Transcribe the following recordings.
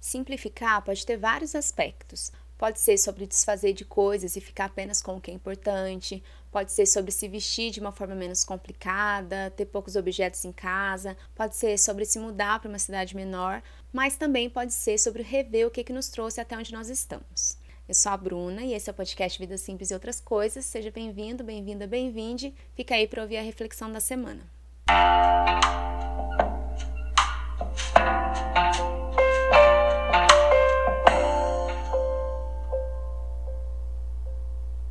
Simplificar pode ter vários aspectos. Pode ser sobre desfazer de coisas e ficar apenas com o que é importante, pode ser sobre se vestir de uma forma menos complicada, ter poucos objetos em casa, pode ser sobre se mudar para uma cidade menor, mas também pode ser sobre rever o que, que nos trouxe até onde nós estamos. Eu sou a Bruna e esse é o podcast Vida Simples e Outras Coisas. Seja bem-vindo, bem-vinda, bem-vinde. Fica aí para ouvir a reflexão da semana.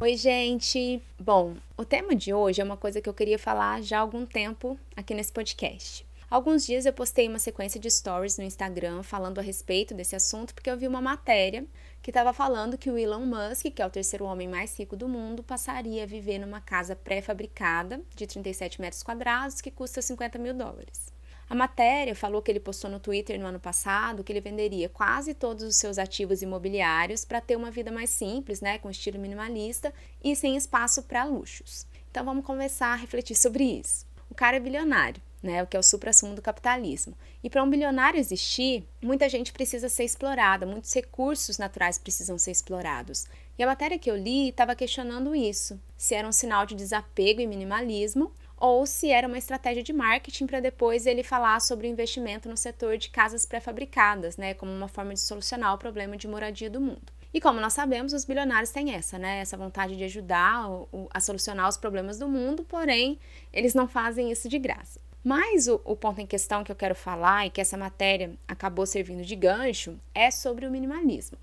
Oi, gente! Bom, o tema de hoje é uma coisa que eu queria falar já há algum tempo aqui nesse podcast. Alguns dias eu postei uma sequência de stories no Instagram falando a respeito desse assunto, porque eu vi uma matéria que estava falando que o Elon Musk, que é o terceiro homem mais rico do mundo, passaria a viver numa casa pré-fabricada de 37 metros quadrados que custa 50 mil dólares. A matéria falou que ele postou no Twitter no ano passado que ele venderia quase todos os seus ativos imobiliários para ter uma vida mais simples, né, com estilo minimalista e sem espaço para luxos. Então vamos começar a refletir sobre isso. O cara é bilionário, né, o que é o supra-sumo do capitalismo. E para um bilionário existir, muita gente precisa ser explorada, muitos recursos naturais precisam ser explorados. E a matéria que eu li estava questionando isso, se era um sinal de desapego e minimalismo ou se era uma estratégia de marketing para depois ele falar sobre o investimento no setor de casas pré-fabricadas, né, como uma forma de solucionar o problema de moradia do mundo. E como nós sabemos, os bilionários têm essa, né, essa vontade de ajudar a solucionar os problemas do mundo, porém, eles não fazem isso de graça. Mas o, o ponto em questão que eu quero falar e que essa matéria acabou servindo de gancho é sobre o minimalismo.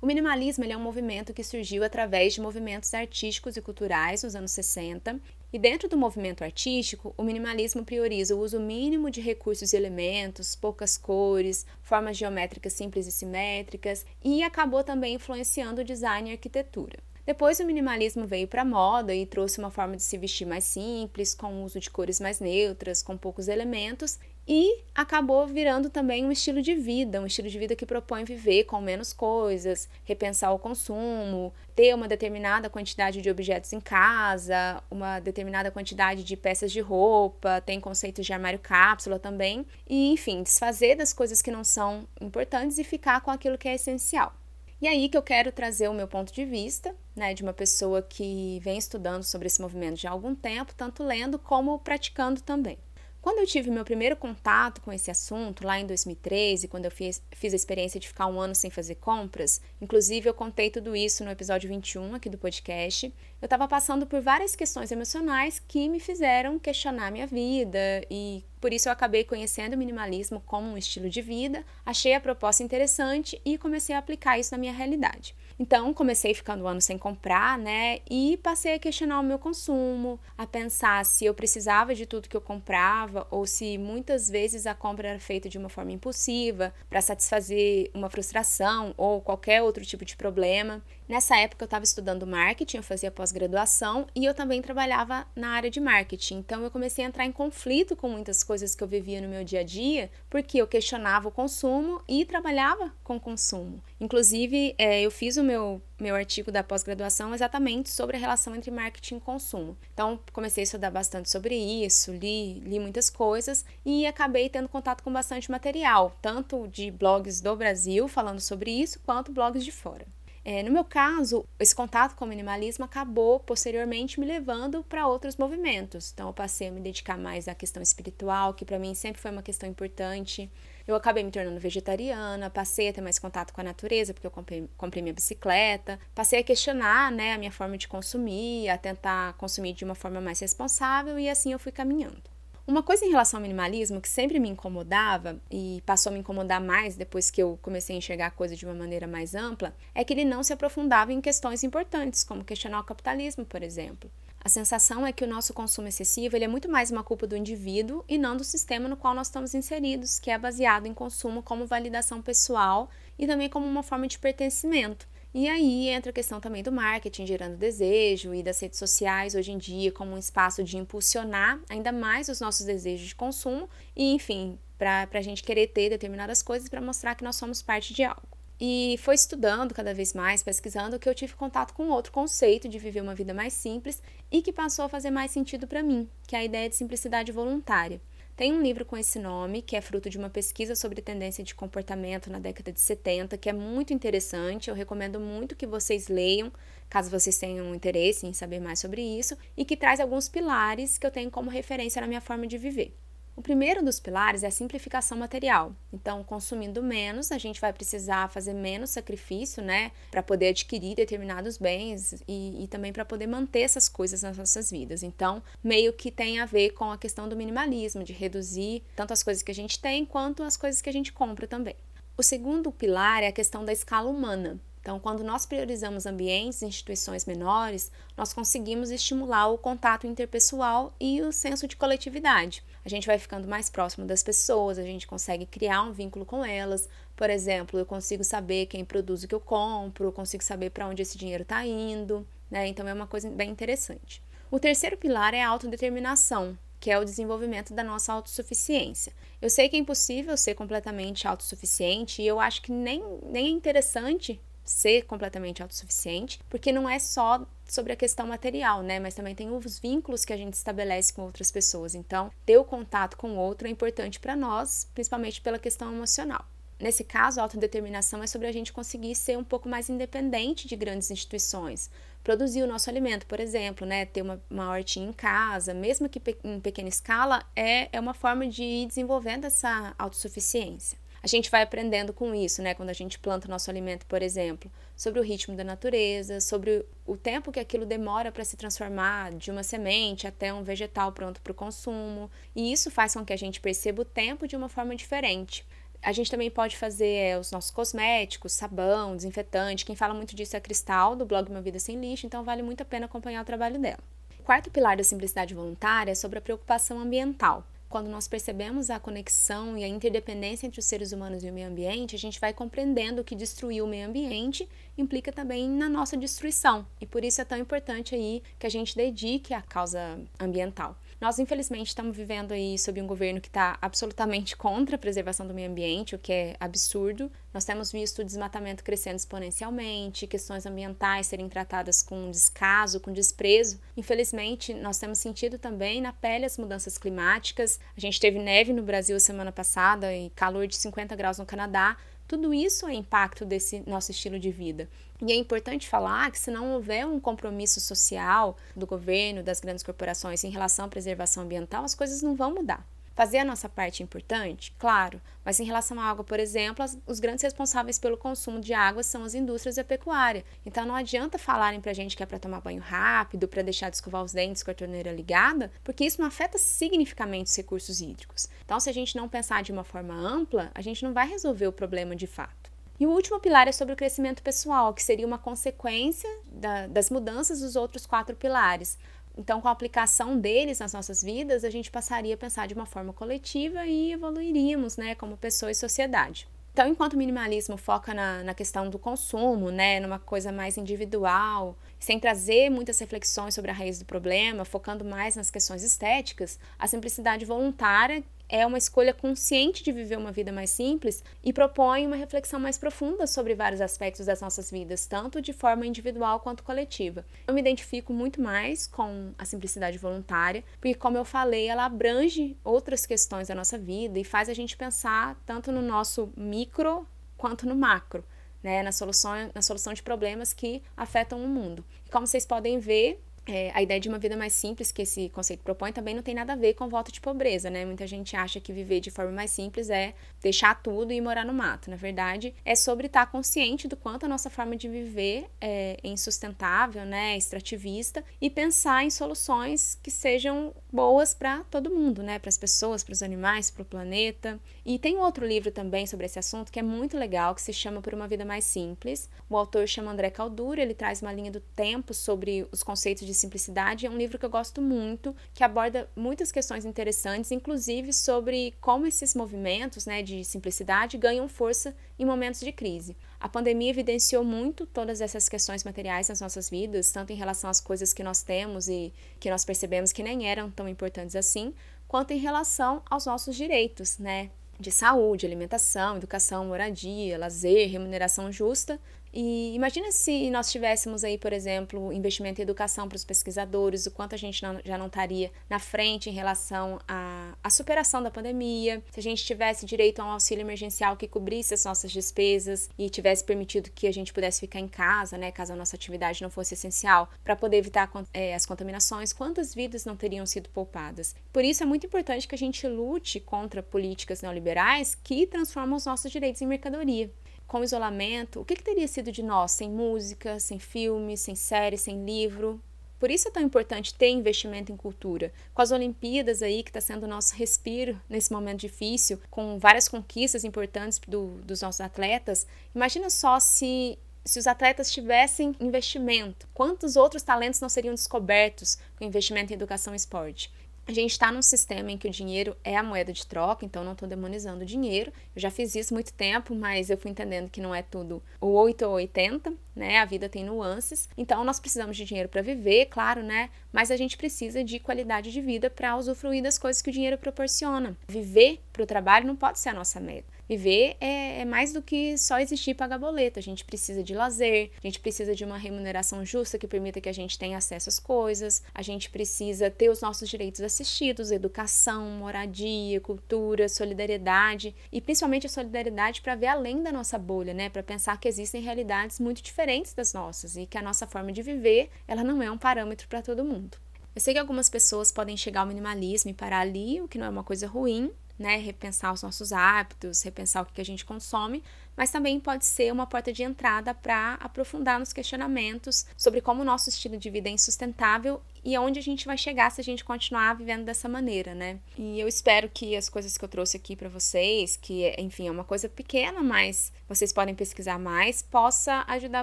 O minimalismo é um movimento que surgiu através de movimentos artísticos e culturais nos anos 60 e dentro do movimento artístico, o minimalismo prioriza o uso mínimo de recursos e elementos, poucas cores, formas geométricas simples e simétricas, e acabou também influenciando o design e arquitetura. Depois o minimalismo veio para a moda e trouxe uma forma de se vestir mais simples, com o uso de cores mais neutras, com poucos elementos, e acabou virando também um estilo de vida, um estilo de vida que propõe viver com menos coisas, repensar o consumo, ter uma determinada quantidade de objetos em casa, uma determinada quantidade de peças de roupa, tem conceitos de armário cápsula também, e enfim, desfazer das coisas que não são importantes e ficar com aquilo que é essencial. E aí que eu quero trazer o meu ponto de vista, né, de uma pessoa que vem estudando sobre esse movimento já há algum tempo, tanto lendo como praticando também. Quando eu tive meu primeiro contato com esse assunto, lá em 2013, quando eu fiz, fiz a experiência de ficar um ano sem fazer compras, inclusive eu contei tudo isso no episódio 21 aqui do podcast, eu estava passando por várias questões emocionais que me fizeram questionar minha vida e por isso eu acabei conhecendo o minimalismo como um estilo de vida, achei a proposta interessante e comecei a aplicar isso na minha realidade. Então, comecei ficando um ano sem comprar, né? E passei a questionar o meu consumo, a pensar se eu precisava de tudo que eu comprava ou se muitas vezes a compra era feita de uma forma impulsiva para satisfazer uma frustração ou qualquer outro tipo de problema. Nessa época eu estava estudando marketing, eu fazia pós-graduação e eu também trabalhava na área de marketing. Então eu comecei a entrar em conflito com muitas coisas que eu vivia no meu dia a dia, porque eu questionava o consumo e trabalhava com consumo. Inclusive, é, eu fiz o meu, meu artigo da pós-graduação exatamente sobre a relação entre marketing e consumo. Então, comecei a estudar bastante sobre isso, li, li muitas coisas e acabei tendo contato com bastante material, tanto de blogs do Brasil falando sobre isso, quanto blogs de fora. É, no meu caso, esse contato com o minimalismo acabou posteriormente me levando para outros movimentos. Então, eu passei a me dedicar mais à questão espiritual, que para mim sempre foi uma questão importante. Eu acabei me tornando vegetariana, passei a ter mais contato com a natureza, porque eu comprei, comprei minha bicicleta, passei a questionar né, a minha forma de consumir, a tentar consumir de uma forma mais responsável e assim eu fui caminhando. Uma coisa em relação ao minimalismo que sempre me incomodava e passou a me incomodar mais depois que eu comecei a enxergar a coisa de uma maneira mais ampla é que ele não se aprofundava em questões importantes, como questionar o capitalismo, por exemplo. A sensação é que o nosso consumo excessivo ele é muito mais uma culpa do indivíduo e não do sistema no qual nós estamos inseridos, que é baseado em consumo como validação pessoal e também como uma forma de pertencimento. E aí entra a questão também do marketing gerando desejo e das redes sociais hoje em dia como um espaço de impulsionar ainda mais os nossos desejos de consumo e, enfim, para a gente querer ter determinadas coisas para mostrar que nós somos parte de algo. E foi estudando cada vez mais, pesquisando, que eu tive contato com outro conceito de viver uma vida mais simples e que passou a fazer mais sentido para mim, que é a ideia de simplicidade voluntária. Tem um livro com esse nome, que é fruto de uma pesquisa sobre tendência de comportamento na década de 70, que é muito interessante. Eu recomendo muito que vocês leiam, caso vocês tenham interesse em saber mais sobre isso, e que traz alguns pilares que eu tenho como referência na minha forma de viver. O primeiro dos pilares é a simplificação material. Então, consumindo menos, a gente vai precisar fazer menos sacrifício, né, para poder adquirir determinados bens e, e também para poder manter essas coisas nas nossas vidas. Então, meio que tem a ver com a questão do minimalismo, de reduzir tanto as coisas que a gente tem quanto as coisas que a gente compra também. O segundo pilar é a questão da escala humana. Então, quando nós priorizamos ambientes e instituições menores, nós conseguimos estimular o contato interpessoal e o senso de coletividade. A gente vai ficando mais próximo das pessoas, a gente consegue criar um vínculo com elas. Por exemplo, eu consigo saber quem produz o que eu compro, eu consigo saber para onde esse dinheiro está indo, né? Então, é uma coisa bem interessante. O terceiro pilar é a autodeterminação que é o desenvolvimento da nossa autossuficiência. Eu sei que é impossível ser completamente autossuficiente e eu acho que nem, nem é interessante ser completamente autossuficiente, porque não é só sobre a questão material, né? Mas também tem os vínculos que a gente estabelece com outras pessoas. Então, ter o contato com o outro é importante para nós, principalmente pela questão emocional. Nesse caso, a autodeterminação é sobre a gente conseguir ser um pouco mais independente de grandes instituições. Produzir o nosso alimento, por exemplo, né? ter uma, uma hortinha em casa, mesmo que em pequena escala, é, é uma forma de ir desenvolvendo essa autossuficiência. A gente vai aprendendo com isso, né? Quando a gente planta o nosso alimento, por exemplo, sobre o ritmo da natureza, sobre o tempo que aquilo demora para se transformar de uma semente até um vegetal pronto para o consumo. E isso faz com que a gente perceba o tempo de uma forma diferente. A gente também pode fazer é, os nossos cosméticos, sabão, desinfetante. Quem fala muito disso é a Cristal, do blog Uma Vida Sem Lixo, então vale muito a pena acompanhar o trabalho dela. O quarto pilar da simplicidade voluntária é sobre a preocupação ambiental. Quando nós percebemos a conexão e a interdependência entre os seres humanos e o meio ambiente, a gente vai compreendendo que destruir o meio ambiente implica também na nossa destruição. E por isso é tão importante aí que a gente dedique à causa ambiental. Nós, infelizmente, estamos vivendo aí sob um governo que está absolutamente contra a preservação do meio ambiente, o que é absurdo. Nós temos visto o desmatamento crescendo exponencialmente, questões ambientais serem tratadas com descaso, com desprezo. Infelizmente, nós temos sentido também na pele as mudanças climáticas. A gente teve neve no Brasil semana passada e calor de 50 graus no Canadá. Tudo isso é impacto desse nosso estilo de vida. E é importante falar que se não houver um compromisso social do governo, das grandes corporações em relação à preservação ambiental, as coisas não vão mudar. Fazer a nossa parte é importante? Claro, mas em relação à água, por exemplo, os grandes responsáveis pelo consumo de água são as indústrias e a pecuária. Então não adianta falarem pra gente que é para tomar banho rápido, para deixar de escovar os dentes com a torneira ligada, porque isso não afeta significativamente os recursos hídricos. Então, se a gente não pensar de uma forma ampla, a gente não vai resolver o problema de fato. E o último pilar é sobre o crescimento pessoal, que seria uma consequência da, das mudanças dos outros quatro pilares. Então, com a aplicação deles nas nossas vidas, a gente passaria a pensar de uma forma coletiva e evoluiríamos, né, como pessoa e sociedade. Então, enquanto o minimalismo foca na, na questão do consumo, né, numa coisa mais individual, sem trazer muitas reflexões sobre a raiz do problema, focando mais nas questões estéticas, a simplicidade voluntária é uma escolha consciente de viver uma vida mais simples e propõe uma reflexão mais profunda sobre vários aspectos das nossas vidas, tanto de forma individual quanto coletiva. Eu me identifico muito mais com a simplicidade voluntária, porque, como eu falei, ela abrange outras questões da nossa vida e faz a gente pensar tanto no nosso micro quanto no macro. Né, na, solução, na solução de problemas que afetam o mundo. E como vocês podem ver, é, a ideia de uma vida mais simples que esse conceito propõe também não tem nada a ver com voto de pobreza, né? Muita gente acha que viver de forma mais simples é deixar tudo e morar no mato. Na verdade, é sobre estar consciente do quanto a nossa forma de viver é insustentável, né? Extrativista e pensar em soluções que sejam boas para todo mundo, né? Para as pessoas, para os animais, para o planeta. E tem outro livro também sobre esse assunto que é muito legal, que se chama Por uma Vida Mais Simples. O autor chama André Caldura, ele traz uma linha do tempo sobre os conceitos de de Simplicidade é um livro que eu gosto muito, que aborda muitas questões interessantes, inclusive sobre como esses movimentos né, de simplicidade ganham força em momentos de crise. A pandemia evidenciou muito todas essas questões materiais nas nossas vidas, tanto em relação às coisas que nós temos e que nós percebemos que nem eram tão importantes assim, quanto em relação aos nossos direitos, né? De saúde, alimentação, educação, moradia, lazer, remuneração justa E imagina se nós tivéssemos aí, por exemplo, investimento em educação para os pesquisadores, o quanto a gente não, já não estaria na frente em relação à, à superação da pandemia, se a gente tivesse direito a um auxílio emergencial que cobrisse as nossas despesas e tivesse permitido que a gente pudesse ficar em casa, né, caso a nossa atividade não fosse essencial, para poder evitar é, as contaminações, quantas vidas não teriam sido poupadas? Por isso é muito importante que a gente lute contra políticas neoliberais que transformam os nossos direitos em mercadoria com isolamento, o que, que teria sido de nós sem música, sem filme, sem série, sem livro? Por isso é tão importante ter investimento em cultura. Com as Olimpíadas aí, que está sendo o nosso respiro nesse momento difícil, com várias conquistas importantes do, dos nossos atletas, imagina só se se os atletas tivessem investimento, quantos outros talentos não seriam descobertos com investimento em educação e esporte? A gente está num sistema em que o dinheiro é a moeda de troca, então não estou demonizando o dinheiro. Eu já fiz isso muito tempo, mas eu fui entendendo que não é tudo o 8 ou 80, né? A vida tem nuances. Então nós precisamos de dinheiro para viver, claro, né? Mas a gente precisa de qualidade de vida para usufruir das coisas que o dinheiro proporciona. Viver para o trabalho não pode ser a nossa meta. Viver é, é, mais do que só existir e pagar boleto. A gente precisa de lazer, a gente precisa de uma remuneração justa que permita que a gente tenha acesso às coisas, a gente precisa ter os nossos direitos assistidos, educação, moradia, cultura, solidariedade e principalmente a solidariedade para ver além da nossa bolha, né? Para pensar que existem realidades muito diferentes das nossas e que a nossa forma de viver, ela não é um parâmetro para todo mundo. Eu sei que algumas pessoas podem chegar ao minimalismo e parar ali, o que não é uma coisa ruim, né, repensar os nossos hábitos, repensar o que a gente consome, mas também pode ser uma porta de entrada para aprofundar nos questionamentos sobre como o nosso estilo de vida é insustentável e aonde a gente vai chegar se a gente continuar vivendo dessa maneira, né? E eu espero que as coisas que eu trouxe aqui para vocês, que enfim é uma coisa pequena, mas vocês podem pesquisar mais, possa ajudar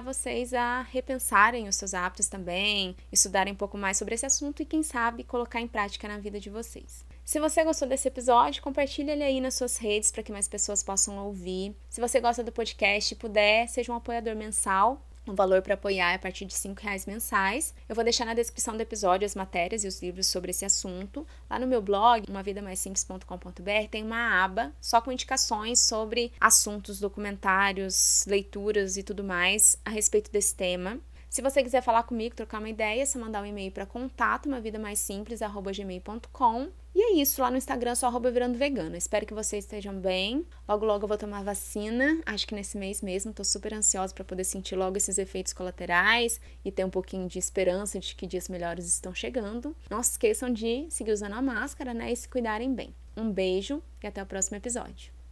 vocês a repensarem os seus hábitos também, estudarem um pouco mais sobre esse assunto e quem sabe colocar em prática na vida de vocês. Se você gostou desse episódio, compartilhe ele aí nas suas redes para que mais pessoas possam ouvir. Se você gosta do podcast e puder, seja um apoiador mensal. O valor para apoiar é a partir de R$ reais mensais. Eu vou deixar na descrição do episódio as matérias e os livros sobre esse assunto. Lá no meu blog, umavidamaisimples.com.br, tem uma aba só com indicações sobre assuntos, documentários, leituras e tudo mais a respeito desse tema. Se você quiser falar comigo, trocar uma ideia, é só mandar um e-mail para contato, uma vida mais simples, gmail.com. E é isso, lá no Instagram, só arroba virando vegana. Espero que vocês estejam bem. Logo, logo eu vou tomar vacina, acho que nesse mês mesmo. Tô super ansiosa para poder sentir logo esses efeitos colaterais e ter um pouquinho de esperança de que dias melhores estão chegando. Não se esqueçam de seguir usando a máscara, né, e se cuidarem bem. Um beijo e até o próximo episódio.